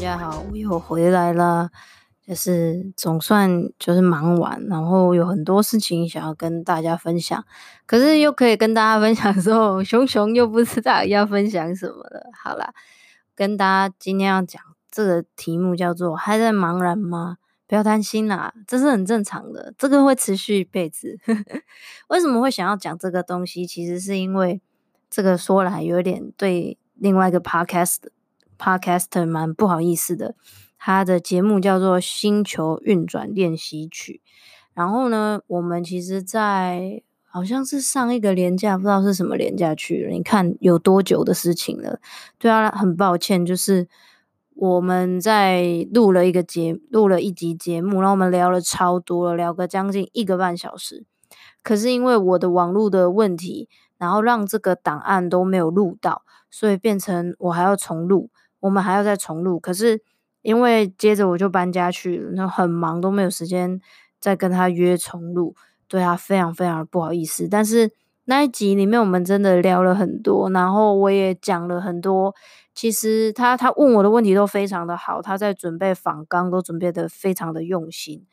大家好，我又回来了，就是总算就是忙完，然后有很多事情想要跟大家分享，可是又可以跟大家分享的时候，熊熊又不知道要分享什么了。好啦，跟大家今天要讲这个题目叫做“还在茫然吗？”不要担心啦，这是很正常的，这个会持续一辈子。为什么会想要讲这个东西？其实是因为这个说来有点对另外一个 podcast。Podcaster 蛮不好意思的，他的节目叫做《星球运转练习曲》。然后呢，我们其实，在好像是上一个连假，不知道是什么连假去了。你看有多久的事情了？对啊，很抱歉，就是我们在录了一个节，录了一集节目，然后我们聊了超多了，聊个将近一个半小时。可是因为我的网络的问题，然后让这个档案都没有录到，所以变成我还要重录。我们还要再重录，可是因为接着我就搬家去了，那很忙，都没有时间再跟他约重录，对他非常非常不好意思。但是那一集里面我们真的聊了很多，然后我也讲了很多。其实他他问我的问题都非常的好，他在准备访纲都准备的非常的用心，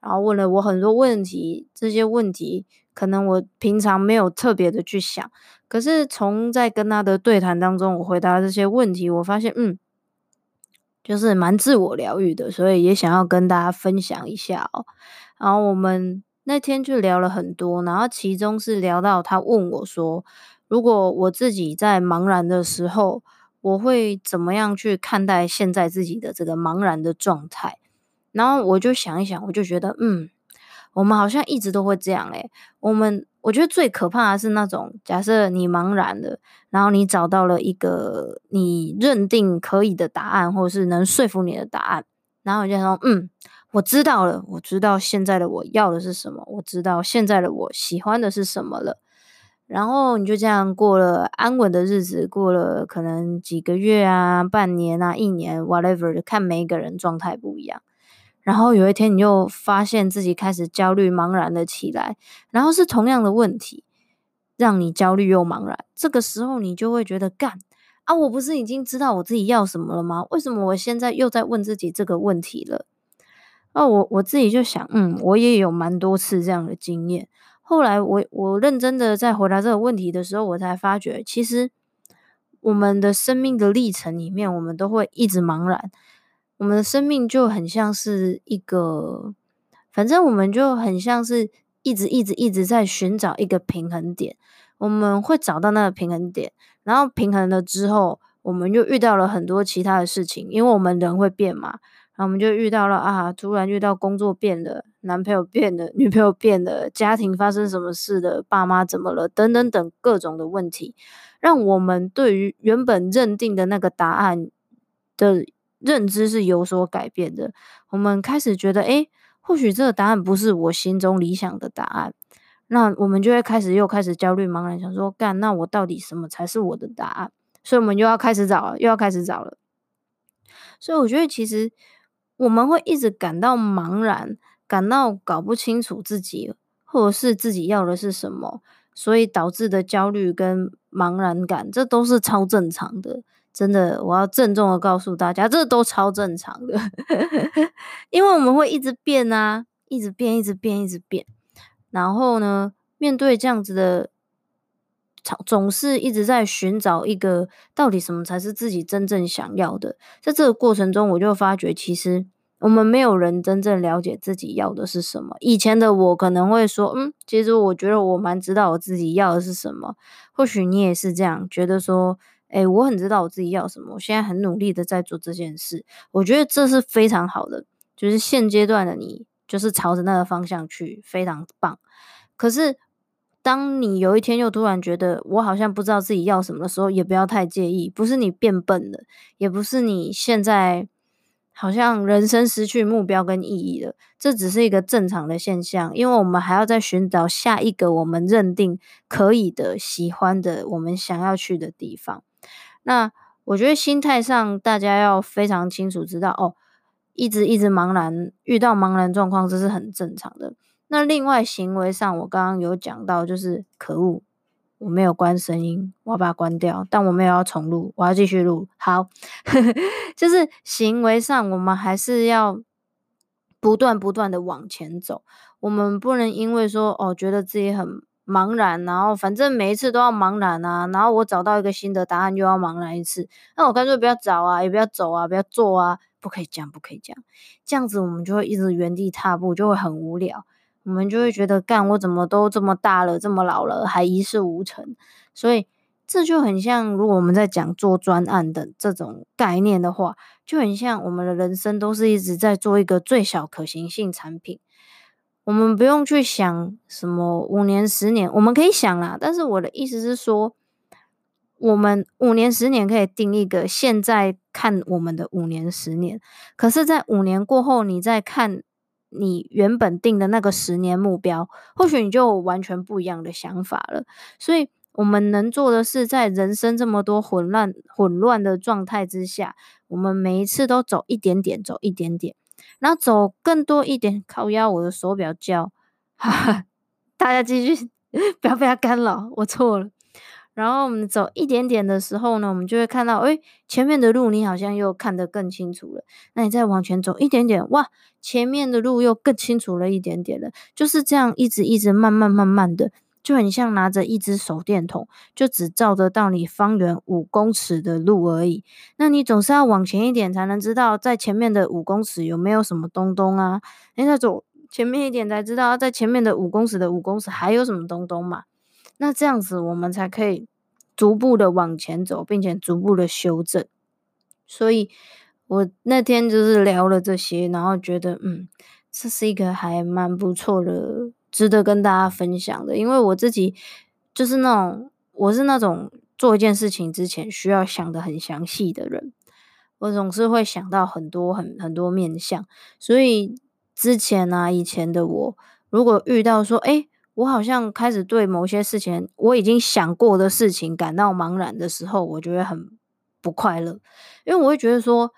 然后问了我很多问题，这些问题可能我平常没有特别的去想。可是从在跟他的对谈当中，我回答这些问题，我发现，嗯，就是蛮自我疗愈的，所以也想要跟大家分享一下哦。然后我们那天就聊了很多，然后其中是聊到他问我说，如果我自己在茫然的时候，我会怎么样去看待现在自己的这个茫然的状态？然后我就想一想，我就觉得，嗯，我们好像一直都会这样诶，我们。我觉得最可怕的是那种，假设你茫然了，然后你找到了一个你认定可以的答案，或者是能说服你的答案，然后你就说，嗯，我知道了，我知道现在的我要的是什么，我知道现在的我喜欢的是什么了，然后你就这样过了安稳的日子，过了可能几个月啊、半年啊、一年，whatever，看每一个人状态不一样。然后有一天，你又发现自己开始焦虑、茫然了起来，然后是同样的问题，让你焦虑又茫然。这个时候，你就会觉得，干啊，我不是已经知道我自己要什么了吗？为什么我现在又在问自己这个问题了？啊，我我自己就想，嗯，我也有蛮多次这样的经验。后来，我我认真的在回答这个问题的时候，我才发觉，其实我们的生命的历程里面，我们都会一直茫然。我们的生命就很像是一个，反正我们就很像是一直一直一直在寻找一个平衡点。我们会找到那个平衡点，然后平衡了之后，我们就遇到了很多其他的事情，因为我们人会变嘛。然后我们就遇到了啊，突然遇到工作变了，男朋友变了，女朋友变了，家庭发生什么事的，爸妈怎么了，等等等各种的问题，让我们对于原本认定的那个答案的。认知是有所改变的，我们开始觉得，诶，或许这个答案不是我心中理想的答案，那我们就会开始又开始焦虑茫然，想说，干，那我到底什么才是我的答案？所以，我们又要开始找了，又要开始找了。所以，我觉得其实我们会一直感到茫然，感到搞不清楚自己，或者是自己要的是什么，所以导致的焦虑跟茫然感，这都是超正常的。真的，我要郑重的告诉大家，这都超正常的，因为我们会一直变啊，一直变，一直变，一直变。然后呢，面对这样子的总是一直在寻找一个到底什么才是自己真正想要的。在这个过程中，我就发觉其实。我们没有人真正了解自己要的是什么。以前的我可能会说，嗯，其实我觉得我蛮知道我自己要的是什么。或许你也是这样觉得说，诶，我很知道我自己要什么，我现在很努力的在做这件事。我觉得这是非常好的，就是现阶段的你就是朝着那个方向去，非常棒。可是，当你有一天又突然觉得我好像不知道自己要什么的时候，也不要太介意，不是你变笨了，也不是你现在。好像人生失去目标跟意义了，这只是一个正常的现象，因为我们还要再寻找下一个我们认定可以的、喜欢的、我们想要去的地方。那我觉得心态上大家要非常清楚知道哦，一直一直茫然，遇到茫然状况，这是很正常的。那另外行为上，我刚刚有讲到，就是可恶。我没有关声音，我要把它关掉。但我没有要重录，我要继续录。好，就是行为上，我们还是要不断不断的往前走。我们不能因为说哦，觉得自己很茫然，然后反正每一次都要茫然啊，然后我找到一个新的答案又要茫然一次。那我干脆不要找啊，也不要走啊，不要做啊，不可以讲，不可以讲。这样子我们就会一直原地踏步，就会很无聊。我们就会觉得，干我怎么都这么大了，这么老了，还一事无成。所以这就很像，如果我们在讲做专案的这种概念的话，就很像我们的人生都是一直在做一个最小可行性产品。我们不用去想什么五年、十年，我们可以想啦。但是我的意思是说，我们五年、十年可以定一个现在看我们的五年、十年，可是，在五年过后，你再看。你原本定的那个十年目标，或许你就完全不一样的想法了。所以，我们能做的是，在人生这么多混乱、混乱的状态之下，我们每一次都走一点点，走一点点，然后走更多一点。靠腰，我的手表叫，哈哈，大家继续，不要被它干扰，我错了。然后我们走一点点的时候呢，我们就会看到，诶，前面的路你好像又看得更清楚了。那你再往前走一点点，哇，前面的路又更清楚了一点点了。就是这样，一直一直慢慢慢慢的，就很像拿着一支手电筒，就只照得到你方圆五公尺的路而已。那你总是要往前一点，才能知道在前面的五公尺有没有什么东东啊？诶，再走前面一点才知道在前面的五公尺的五公尺还有什么东东嘛。那这样子，我们才可以逐步的往前走，并且逐步的修正。所以，我那天就是聊了这些，然后觉得，嗯，这是一个还蛮不错的，值得跟大家分享的。因为我自己就是那种，我是那种做一件事情之前需要想得很详细的人，我总是会想到很多很很多面向。所以之前啊，以前的我，如果遇到说，诶。我好像开始对某些事情，我已经想过的事情感到茫然的时候，我就会很不快乐，因为我会觉得说，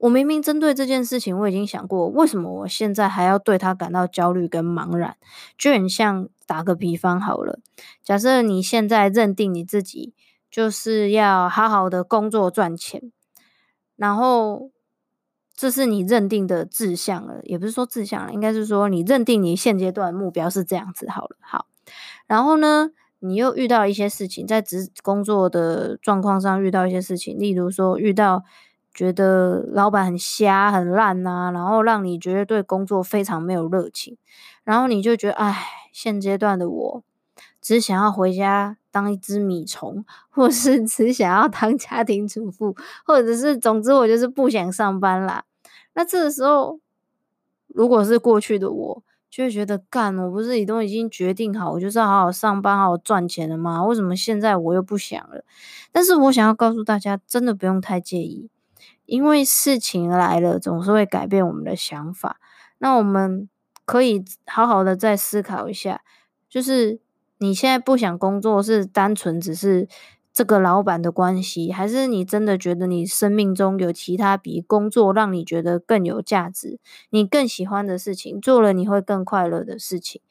我明明针对这件事情我已经想过，为什么我现在还要对他感到焦虑跟茫然？就很像打个比方好了，假设你现在认定你自己就是要好好的工作赚钱，然后。这是你认定的志向了，也不是说志向了，应该是说你认定你现阶段目标是这样子好了。好，然后呢，你又遇到一些事情，在职工作的状况上遇到一些事情，例如说遇到觉得老板很瞎很烂呐，然后让你觉得对工作非常没有热情，然后你就觉得，哎，现阶段的我只想要回家当一只米虫，或是 只想要当家庭主妇，或者是总之我就是不想上班啦。那这个时候，如果是过去的我，就会觉得干，我不是已都已经决定好，我就是要好好上班，好好赚钱了吗？为什么现在我又不想了？但是我想要告诉大家，真的不用太介意，因为事情来了，总是会改变我们的想法。那我们可以好好的再思考一下，就是你现在不想工作，是单纯只是。这个老板的关系，还是你真的觉得你生命中有其他比工作让你觉得更有价值、你更喜欢的事情，做了你会更快乐的事情？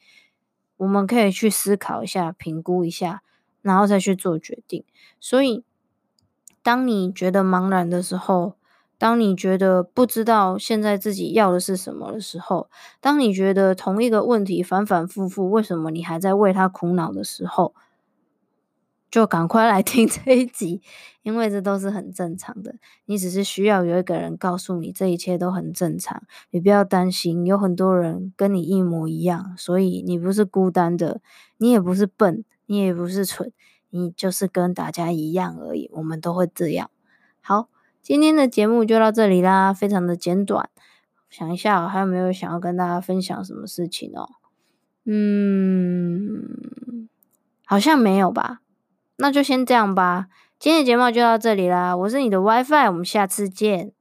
我们可以去思考一下、评估一下，然后再去做决定。所以，当你觉得茫然的时候，当你觉得不知道现在自己要的是什么的时候，当你觉得同一个问题反反复复，为什么你还在为他苦恼的时候？就赶快来听这一集，因为这都是很正常的。你只是需要有一个人告诉你，这一切都很正常，你不要担心，有很多人跟你一模一样，所以你不是孤单的，你也不是笨，你也不是蠢，你就是跟大家一样而已。我们都会这样。好，今天的节目就到这里啦，非常的简短。想一下，还有没有想要跟大家分享什么事情哦？嗯，好像没有吧。那就先这样吧，今天的节目就到这里啦。我是你的 WiFi，我们下次见。